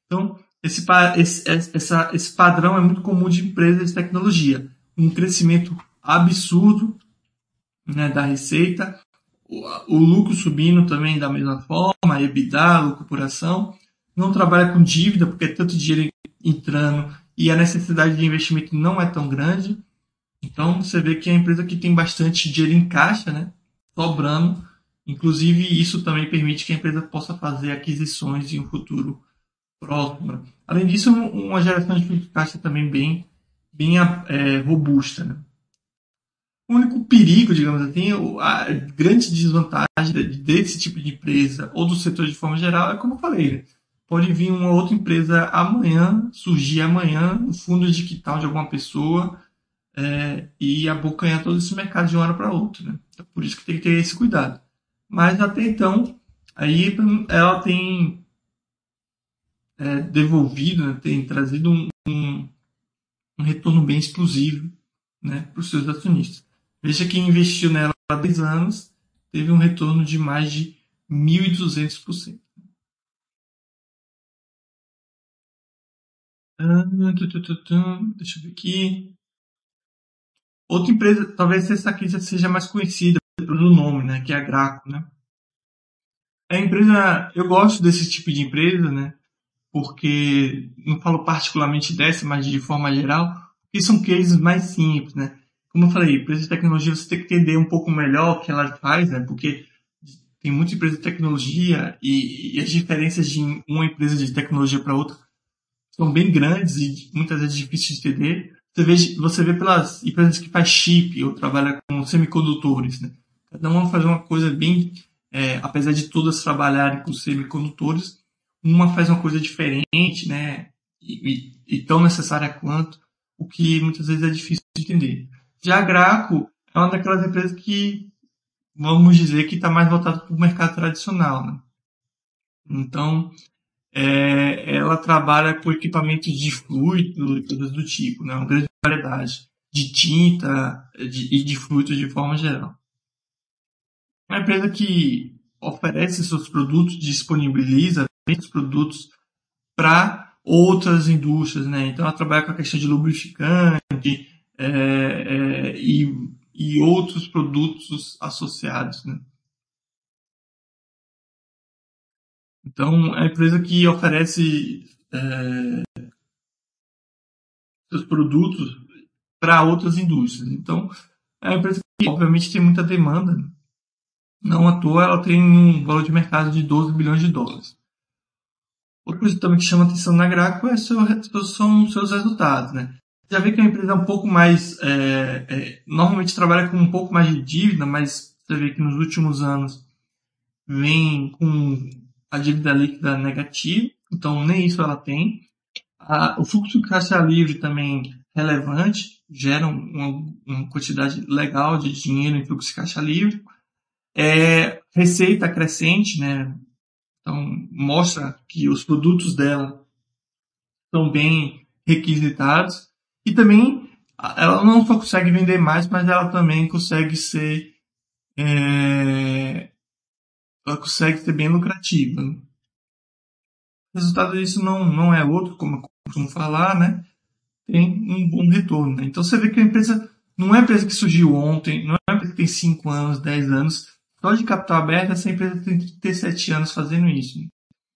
Então, esse, esse, essa, esse padrão é muito comum de empresas de tecnologia. Um crescimento absurdo né, da receita, o, o, lucro subindo também da mesma forma, EBITDA, lucro por ação. Não trabalha com dívida, porque é tanto dinheiro entrando e a necessidade de investimento não é tão grande. Então você vê que é a empresa que tem bastante dinheiro em caixa, né, sobrando. Inclusive, isso também permite que a empresa possa fazer aquisições em um futuro próxima. Além disso, uma geração de caixa também bem, bem é, robusta. Né? O único perigo, digamos assim, a grande desvantagem desse tipo de empresa ou do setor de forma geral é como eu falei, né? pode vir uma outra empresa amanhã, surgir amanhã, um fundo de quintal de alguma pessoa é, e abocanhar todo esse mercado de uma hora para outra. Né? Então, por isso que tem que ter esse cuidado. Mas até então, aí ela tem é, devolvido, né, tem trazido um, um, um, retorno bem exclusivo né, para os seus acionistas. Veja que investiu nela há 10 anos, teve um retorno de mais de 1.200%. Ah, deixa eu ver aqui. Outra empresa, talvez essa aqui seja mais conhecida pelo nome, né, que é a Graco, né? A empresa, eu gosto desse tipo de empresa, né? porque não falo particularmente dessa, mas de forma geral, porque são cases mais simples, né? Como eu falei, empresa de tecnologia você tem que entender um pouco melhor o que ela faz, né? Porque tem muita empresa de tecnologia e, e as diferenças de uma empresa de tecnologia para outra são bem grandes e muitas vezes difíceis de entender. Você vê, você vê pelas empresas que faz chip ou trabalha com semicondutores, né? Cada uma faz uma coisa bem, é, apesar de todas trabalharem com semicondutores, uma faz uma coisa diferente, né? E, e, e, tão necessária quanto, o que muitas vezes é difícil de entender. Já a Graco é uma daquelas empresas que, vamos dizer, que está mais voltada para o mercado tradicional, né? Então, é, ela trabalha com equipamentos de fluido e coisas do tipo, né? Uma grande variedade de tinta e de, de fluidos de forma geral. É uma empresa que oferece seus produtos, disponibiliza os produtos para outras indústrias, né? Então ela trabalha com a questão de lubrificante é, é, e, e outros produtos associados, né? Então é a empresa que oferece é, seus produtos para outras indústrias. Então é uma empresa que obviamente tem muita demanda. Não à toa ela tem um valor de mercado de 12 bilhões de dólares. Outra coisa também que chama atenção na Graco é seu, são seus resultados, né? Já vê que a empresa é um pouco mais, é, é, normalmente trabalha com um pouco mais de dívida, mas você vê que nos últimos anos vem com a dívida líquida negativa, Então, nem isso ela tem. o fluxo de caixa livre também relevante, gera uma, uma, quantidade legal de dinheiro em fluxo de caixa livre. É, receita crescente, né? Então, mostra que os produtos dela estão bem requisitados. E também, ela não só consegue vender mais, mas ela também consegue ser é, ela consegue ser bem lucrativa. O resultado disso não, não é outro, como eu costumo falar, né? Tem um bom retorno. Né? Então você vê que a empresa não é uma empresa que surgiu ontem, não é uma empresa que tem 5 anos, 10 anos. Só de capital aberto, essa empresa tem 37 anos fazendo isso.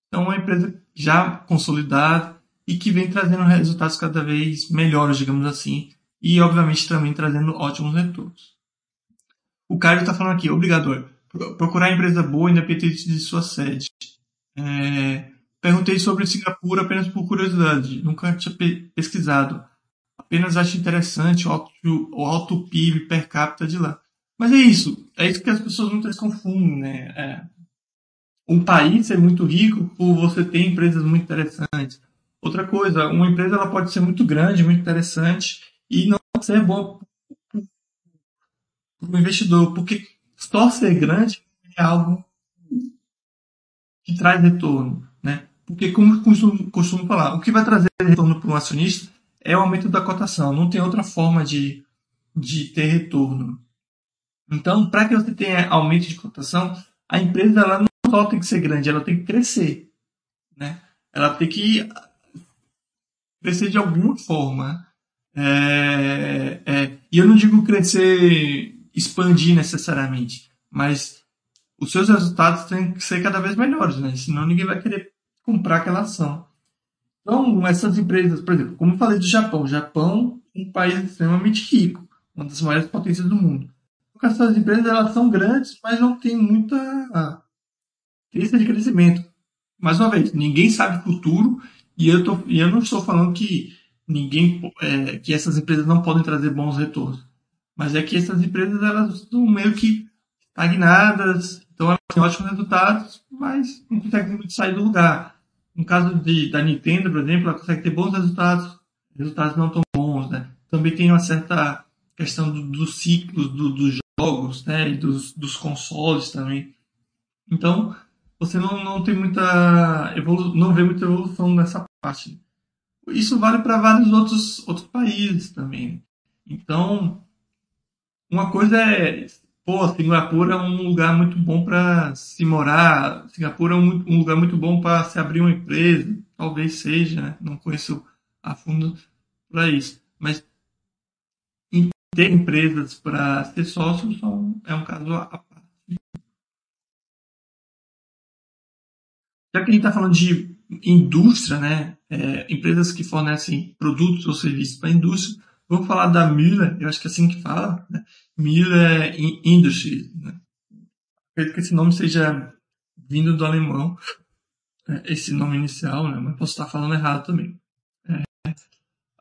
Então é uma empresa já consolidada e que vem trazendo resultados cada vez melhores, digamos assim, e obviamente também trazendo ótimos retornos. O Caio está falando aqui, obrigador procurar empresa boa independente de sua sede. É, perguntei sobre Singapura apenas por curiosidade, nunca tinha pesquisado. Apenas acho interessante o alto, o alto PIB per capita de lá. Mas é isso, é isso que as pessoas muitas confundem, né? É, um país é muito rico por você ter empresas muito interessantes. Outra coisa, uma empresa ela pode ser muito grande, muito interessante e não ser boa para o investidor, porque ser grande é algo que traz retorno, né? Porque, como costumo, costumo falar, o que vai trazer retorno para um acionista é o aumento da cotação. Não tem outra forma de, de ter retorno. Então, para que você tenha aumento de cotação, a empresa ela não só tem que ser grande, ela tem que crescer, né? Ela tem que crescer de alguma forma. É, é, e eu não digo crescer expandir necessariamente, mas os seus resultados têm que ser cada vez melhores, né? Senão ninguém vai querer comprar aquela ação. Então, essas empresas, por exemplo, como eu falei do Japão, o Japão é um país extremamente rico, uma das maiores potências do mundo. Essas empresas elas são grandes, mas não tem muita tendência de crescimento. Mais uma vez, ninguém sabe o futuro e eu, tô, e eu não estou falando que ninguém é, que essas empresas não podem trazer bons retornos. Mas é que essas empresas elas estão meio que estagnadas, então elas têm ótimos resultados, mas não conseguem muito sair do lugar. No caso de, da Nintendo, por exemplo, ela consegue ter bons resultados, resultados não tão bons, né? Também tem uma certa questão dos do ciclos do, dos jogos, né? E dos, dos consoles também. Então, você não, não tem muita evolu não vê muita evolução nessa parte. Isso vale para vários outros, outros países também. Então, uma coisa é, pô, Singapura é um lugar muito bom para se morar, Singapura é um, um lugar muito bom para se abrir uma empresa, talvez seja, né? não conheço a fundo para isso, mas ter empresas para ser sócio é um caso à parte. Já que a gente está falando de indústria, né, é, empresas que fornecem produtos ou serviços para a indústria, Vamos falar da Miller, eu acho que é assim que fala, né? Miller Industries. Né? Acredito que esse nome seja vindo do alemão, né? esse nome inicial, né? mas posso estar falando errado também. É.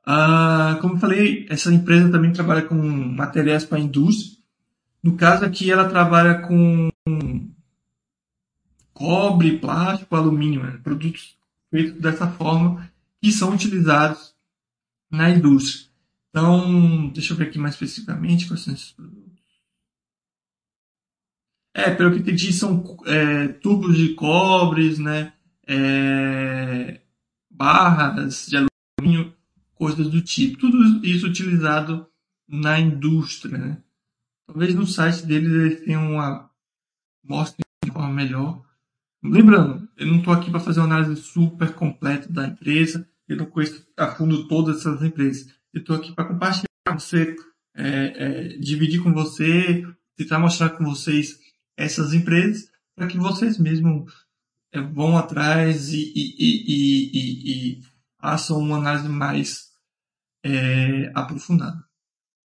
Ah, como eu falei, essa empresa também trabalha com materiais para indústria. No caso aqui, ela trabalha com cobre, plástico, alumínio, né? produtos feitos dessa forma que são utilizados na indústria. Então, deixa eu ver aqui mais especificamente quais são esses produtos. É, pelo que entendi, são é, tubos de cobres, né? É, barras de alumínio, coisas do tipo. Tudo isso utilizado na indústria, né? Talvez no site deles eles tenham uma mostra de forma melhor. Lembrando, eu não estou aqui para fazer uma análise super completa da empresa, eu não conheço a fundo todas essas empresas. Eu estou aqui para compartilhar com você, é, é, dividir com você, tentar mostrar com vocês essas empresas para que vocês mesmos é, vão atrás e, e, e, e, façam uma análise mais é, aprofundada.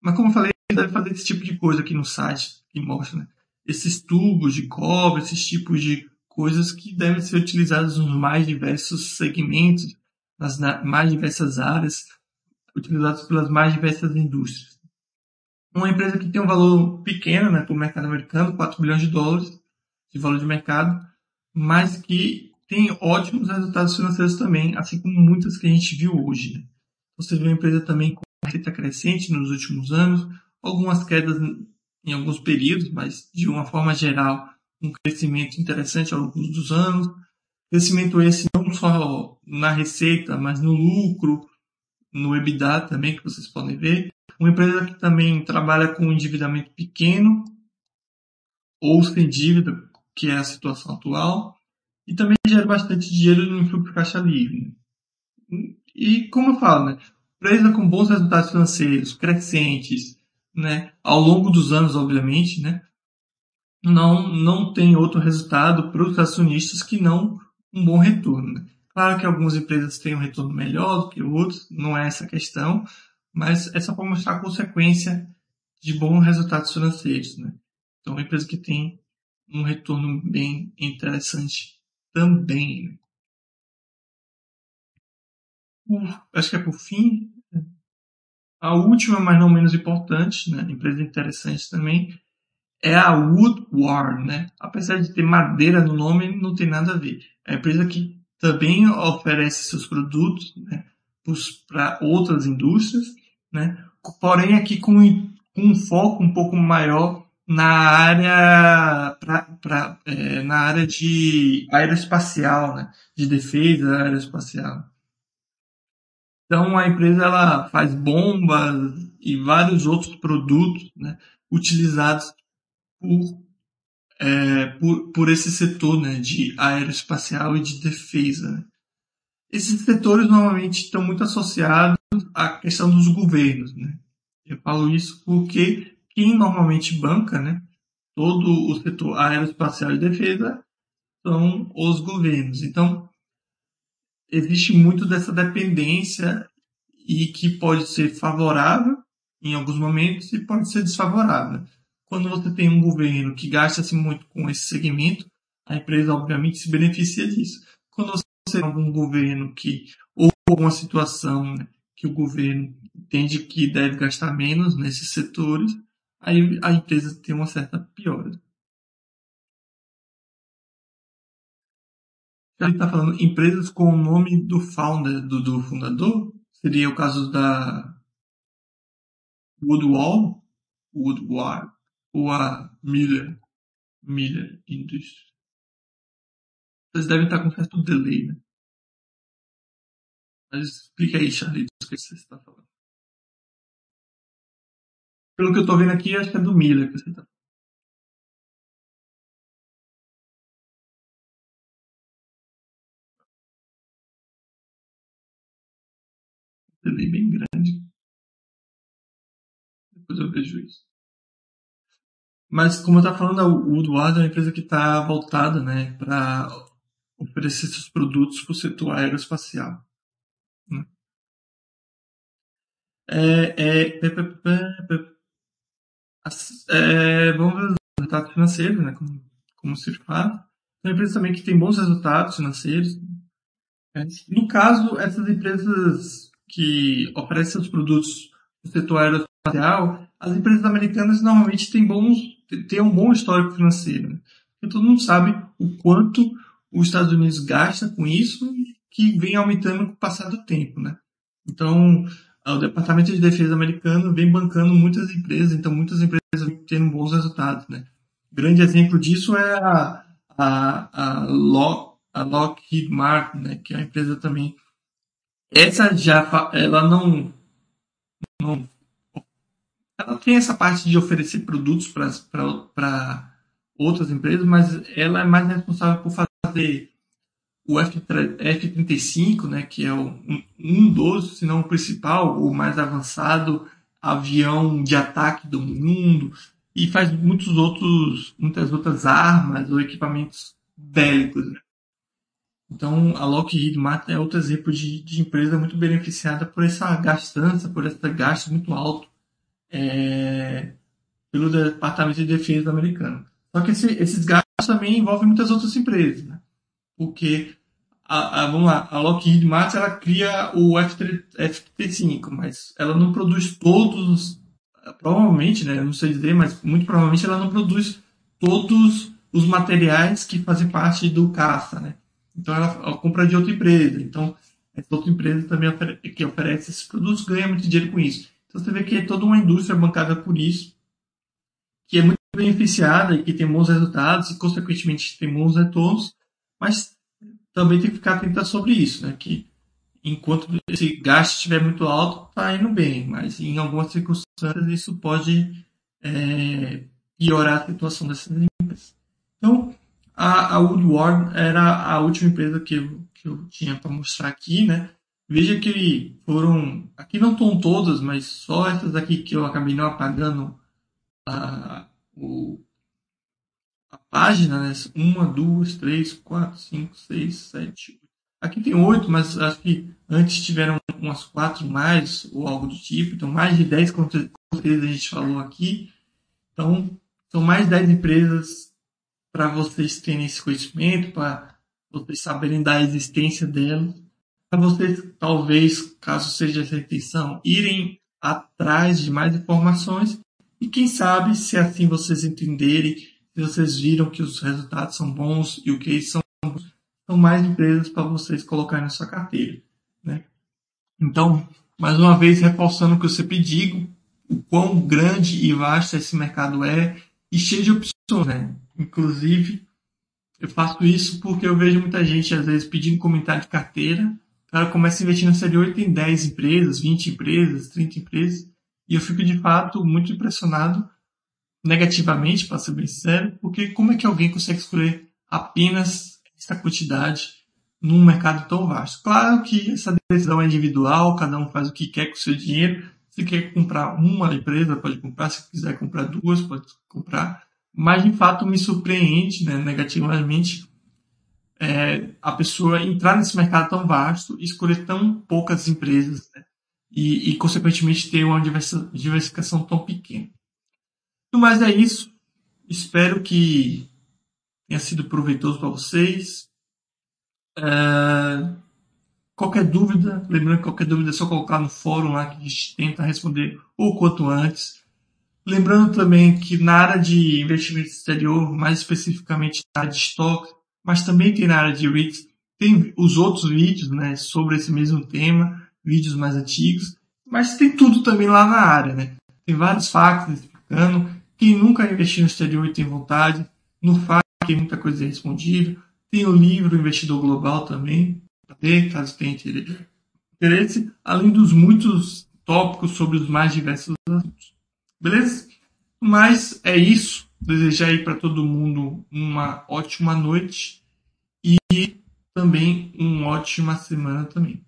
Mas como eu falei, deve fazer esse tipo de coisa aqui no site que mostra né? esses tubos de cobre, esses tipos de coisas que devem ser utilizados nos mais diversos segmentos, nas mais diversas áreas utilizados pelas mais diversas indústrias. Uma empresa que tem um valor pequeno né, para o mercado americano, 4 bilhões de dólares de valor de mercado, mas que tem ótimos resultados financeiros também, assim como muitas que a gente viu hoje. Né? Você vê uma empresa também com receita crescente nos últimos anos, algumas quedas em alguns períodos, mas de uma forma geral, um crescimento interessante ao longo dos anos. Crescimento esse não só na receita, mas no lucro, no EBITDA também, que vocês podem ver. Uma empresa que também trabalha com endividamento pequeno ou sem dívida, que é a situação atual, e também gera bastante dinheiro no fluxo caixa livre. E como eu falo, né, empresa com bons resultados financeiros, crescentes, né, ao longo dos anos, obviamente, né, não, não tem outro resultado para os acionistas que não um bom retorno. Né? Claro que algumas empresas têm um retorno melhor do que outros, não é essa a questão, mas é só para mostrar a consequência de bons resultados financeiros. Né? Então, uma empresa que tem um retorno bem interessante também. Né? acho que é por fim, a última, mas não menos importante, né? empresa interessante também, é a Woodward, né? Apesar de ter madeira no nome, não tem nada a ver. É a empresa que também oferece seus produtos né, para outras indústrias, né? porém aqui com, um foco um pouco maior na área pra, pra, é, na área de aeroespacial, né? de defesa aeroespacial. Então a empresa ela faz bombas e vários outros produtos né? utilizados por, é, por, por esse setor né? de aeroespacial e de defesa. Né? Esses setores normalmente estão muito associados à questão dos governos. Né? Eu falo isso porque quem normalmente banca né, todo o setor aeroespacial e defesa são os governos. Então, existe muito dessa dependência e que pode ser favorável em alguns momentos e pode ser desfavorável. Quando você tem um governo que gasta-se muito com esse segmento, a empresa obviamente se beneficia disso. Quando você tem algum governo que, ou alguma situação né, que o governo entende que deve gastar menos nesses setores, aí a empresa tem uma certa piora. Ele está falando empresas com o nome do founder, do, do fundador. Seria o caso da Woodwall, Woodward, ou a Miller Industries. Vocês devem estar com certo delay, né? Mas explica aí, Charlie, o que você está falando. Pelo que eu estou vendo aqui, acho que é do Miller que você está delay bem grande. Depois eu vejo isso. Mas, como eu estava falando, o Woodward é uma empresa que está voltada né, para oferecer seus produtos para o setor aeroespacial. Né? É, é, é, vamos ver os resultados financeiros, né, como, como se faz. É uma empresa também que tem bons resultados financeiros. No caso, essas empresas que oferecem seus produtos no setor aeroespacial, as empresas americanas normalmente têm bons ter um bom histórico financeiro. Né? Porque todo mundo sabe o quanto os Estados Unidos gasta com isso que vem aumentando com o passar do tempo. Né? Então, o Departamento de Defesa americano vem bancando muitas empresas, então muitas empresas vêm tendo bons resultados. Né? Grande exemplo disso é a, a, a, Lock, a Lockheed Martin, né? que é uma empresa também. Essa já ela não, não ela tem essa parte de oferecer produtos para outras empresas, mas ela é mais responsável por fazer o F-35, né, que é um, um dos, se não o principal, o mais avançado avião de ataque do mundo, e faz muitos outros, muitas outras armas ou equipamentos bélicos. Né? Então, a Lockheed Martin é outro exemplo de, de empresa muito beneficiada por essa gastança, por esse gasto muito alto é, pelo Departamento de Defesa americano. Só que esse, esses gastos também envolvem muitas outras empresas, né? porque a, a, vamos lá, a Lockheed Martin ela cria o F-35, mas ela não produz todos, provavelmente, né, não sei dizer, mas muito provavelmente ela não produz todos os materiais que fazem parte do caça, né? Então ela compra de outra empresa. Então essa outra empresa também que oferece esses produtos ganha muito dinheiro com isso. Então você vê que é toda uma indústria bancada por isso, que é muito beneficiada e que tem bons resultados e consequentemente tem bons retornos, mas também tem que ficar atento sobre isso, né? Que enquanto esse gasto estiver muito alto, está indo bem, mas em algumas circunstâncias isso pode é, piorar a situação dessas empresas. Então, a, a Woodward era a última empresa que eu, que eu tinha para mostrar aqui, né? Veja que foram, aqui não estão todas, mas só essas aqui que eu acabei não apagando a, o, a página, né? Uma, duas, três, quatro, cinco, seis, sete. Aqui tem oito, mas acho que antes tiveram umas quatro mais, ou algo do tipo. Então, mais de dez conteúdos a gente falou aqui. Então, são mais de empresas para vocês terem esse conhecimento, para vocês saberem da existência delas. Para vocês, talvez, caso seja essa intenção, irem atrás de mais informações e quem sabe, se assim vocês entenderem, se vocês viram que os resultados são bons e o que são bons, são mais empresas para vocês colocarem na sua carteira. Né? Então, mais uma vez, reforçando o que eu sempre digo, o quão grande e vasto esse mercado é e cheio de opções. Né? Inclusive, eu faço isso porque eu vejo muita gente, às vezes, pedindo comentário de carteira. Cara começa a investir no exterior e tem 10 empresas, 20 empresas, 30 empresas. E eu fico, de fato, muito impressionado, negativamente, para ser bem sincero, porque como é que alguém consegue escolher apenas essa quantidade num mercado tão vasto? Claro que essa decisão é individual, cada um faz o que quer com o seu dinheiro. Se quer comprar uma empresa, pode comprar. Se quiser comprar duas, pode comprar. Mas, de fato, me surpreende né, negativamente é, a pessoa entrar nesse mercado tão vasto escolher tão poucas empresas né, e, e, consequentemente, ter uma diversificação tão pequena. No mais é isso. Espero que tenha sido proveitoso para vocês. É, qualquer dúvida, lembrando que qualquer dúvida é só colocar no fórum lá que a gente tenta responder o quanto antes. Lembrando também que na área de investimento exterior, mais especificamente na área de estoque, mas também tem na área de REITs, tem os outros vídeos né, sobre esse mesmo tema vídeos mais antigos, mas tem tudo também lá na área, né? Tem vários factos explicando. Quem nunca investiu no exterior tem vontade, no FAQ tem muita coisa respondível. Tem o livro Investidor Global também, caso tenha interesse, além dos muitos tópicos sobre os mais diversos assuntos. Beleza? Mas é isso. Desejar aí para todo mundo uma ótima noite e também uma ótima semana também.